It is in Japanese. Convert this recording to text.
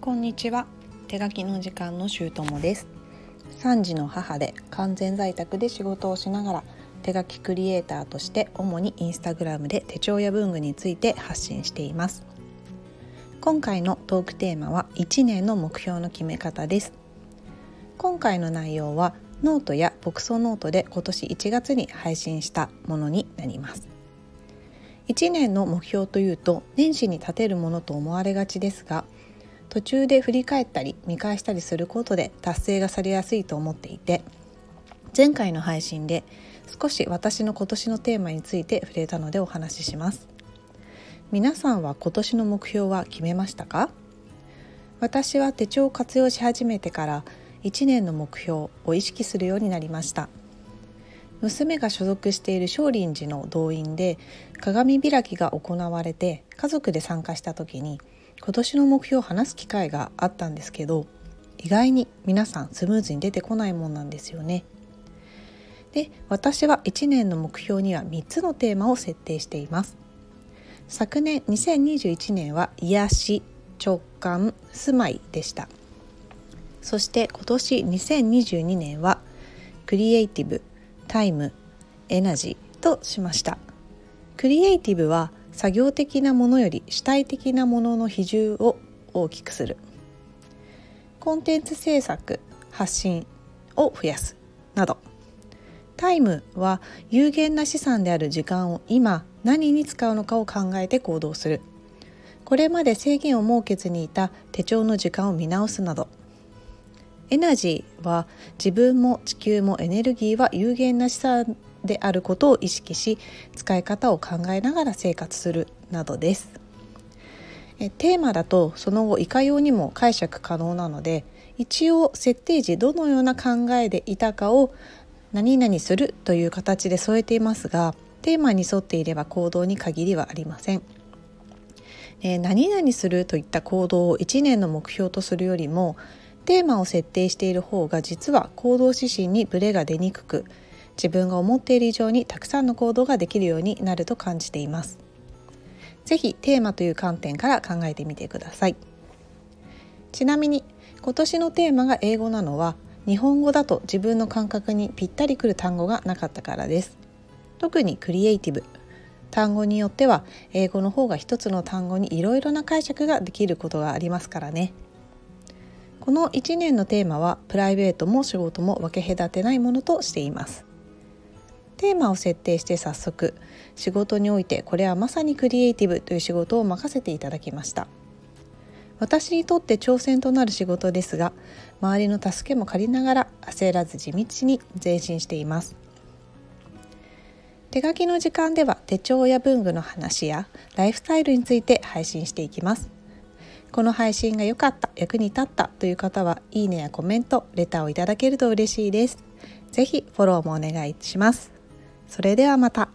こんにちは。手書きの時間のしゅうともです。3児の母で完全在宅で仕事をしながら手書きクリエイターとして主に Instagram で手帳や文具について発信しています。今回のトークテーマは1年の目標の決め方です。今回の内容はノートやボクソノートで今年1月に配信したものになります。1年の目標というと年始に立てるものと思われがちですが途中で振り返ったり見返したりすることで達成がされやすいと思っていて前回の配信で少し私の今年のテーマについて触れたのでお話しします。皆さんは今年の目標は決めましたか？私は手帳を活用し始めてから1年の目標を意識するようになりました。娘が所属している少林寺の動員で鏡開きが行われて家族で参加した時に今年の目標を話す機会があったんですけど意外に皆さんスムーズに出てこないもんなんですよね。で私は1年の目標には3つのテーマを設定しています。昨年2021年は癒し直感住まいでしたそして今年2022年はクリエイティブタイムエナジーとしましたクリエイティブは作業的なものより主体的なものの比重を大きくする。コンテンツ制作発信を増やすなど。タイムは有限な資産である時間を今何に使うのかを考えて行動する。これまで制限を設けずにいた手帳の時間を見直すなど。エナジーは自分も地球もエネルギーは有限な資産であることを意識し使い方を考えながら生活するなどですえテーマだとその後いかようにも解釈可能なので一応設定時どのような考えでいたかを何々するという形で添えていますがテーマに沿っていれば行動に限りはありません。え何々するといった行動を1年の目標とするよりもテーマを設定している方が実は行動指針にブレが出にくく自分が思っている以上にたくさんの行動ができるようになると感じています。是非テーマという観点から考えてみてください。ちなみに今年のテーマが英語なのは日本語だと自分の感覚にぴったりくる単語がなかったからです。特にクリエイティブ。単語によっては英語の方が一つの単語にいろいろな解釈ができることがありますからね。この1年のテーマはプライベートも仕事も分け隔てないものとしています。テーマを設定して早速仕事においてこれはまさにクリエイティブという仕事を任せていただきました私にとって挑戦となる仕事ですが周りの助けも借りながら焦らず地道に前進しています手書きの時間では手帳や文具の話やライフスタイルについて配信していきますこの配信が良かった、役に立ったという方は、いいねやコメント、レターをいただけると嬉しいです。ぜひフォローもお願いします。それではまた。